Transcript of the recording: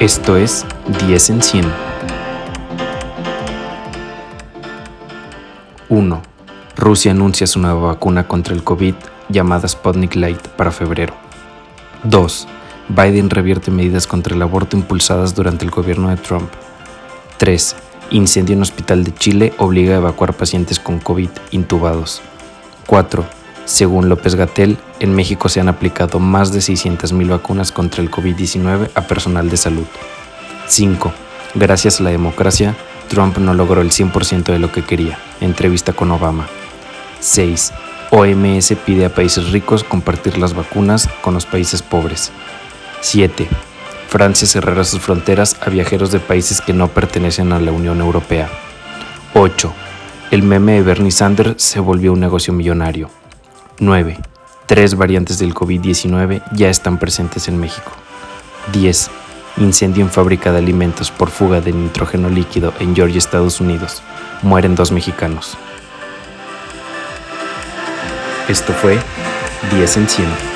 Esto es 10 en 100. 1. Rusia anuncia su nueva vacuna contra el COVID llamada Sputnik Light para febrero. 2. Biden revierte medidas contra el aborto impulsadas durante el gobierno de Trump. 3. Incendio en hospital de Chile obliga a evacuar pacientes con COVID intubados. 4. Según López Gatel, en México se han aplicado más de 600.000 vacunas contra el COVID-19 a personal de salud. 5. Gracias a la democracia, Trump no logró el 100% de lo que quería. Entrevista con Obama. 6. OMS pide a países ricos compartir las vacunas con los países pobres. 7. Francia cerrará sus fronteras a viajeros de países que no pertenecen a la Unión Europea. 8. El meme de Bernie Sanders se volvió un negocio millonario. 9. Tres variantes del COVID-19 ya están presentes en México. 10. Incendio en fábrica de alimentos por fuga de nitrógeno líquido en Georgia, Estados Unidos. Mueren dos mexicanos. Esto fue 10 en 100.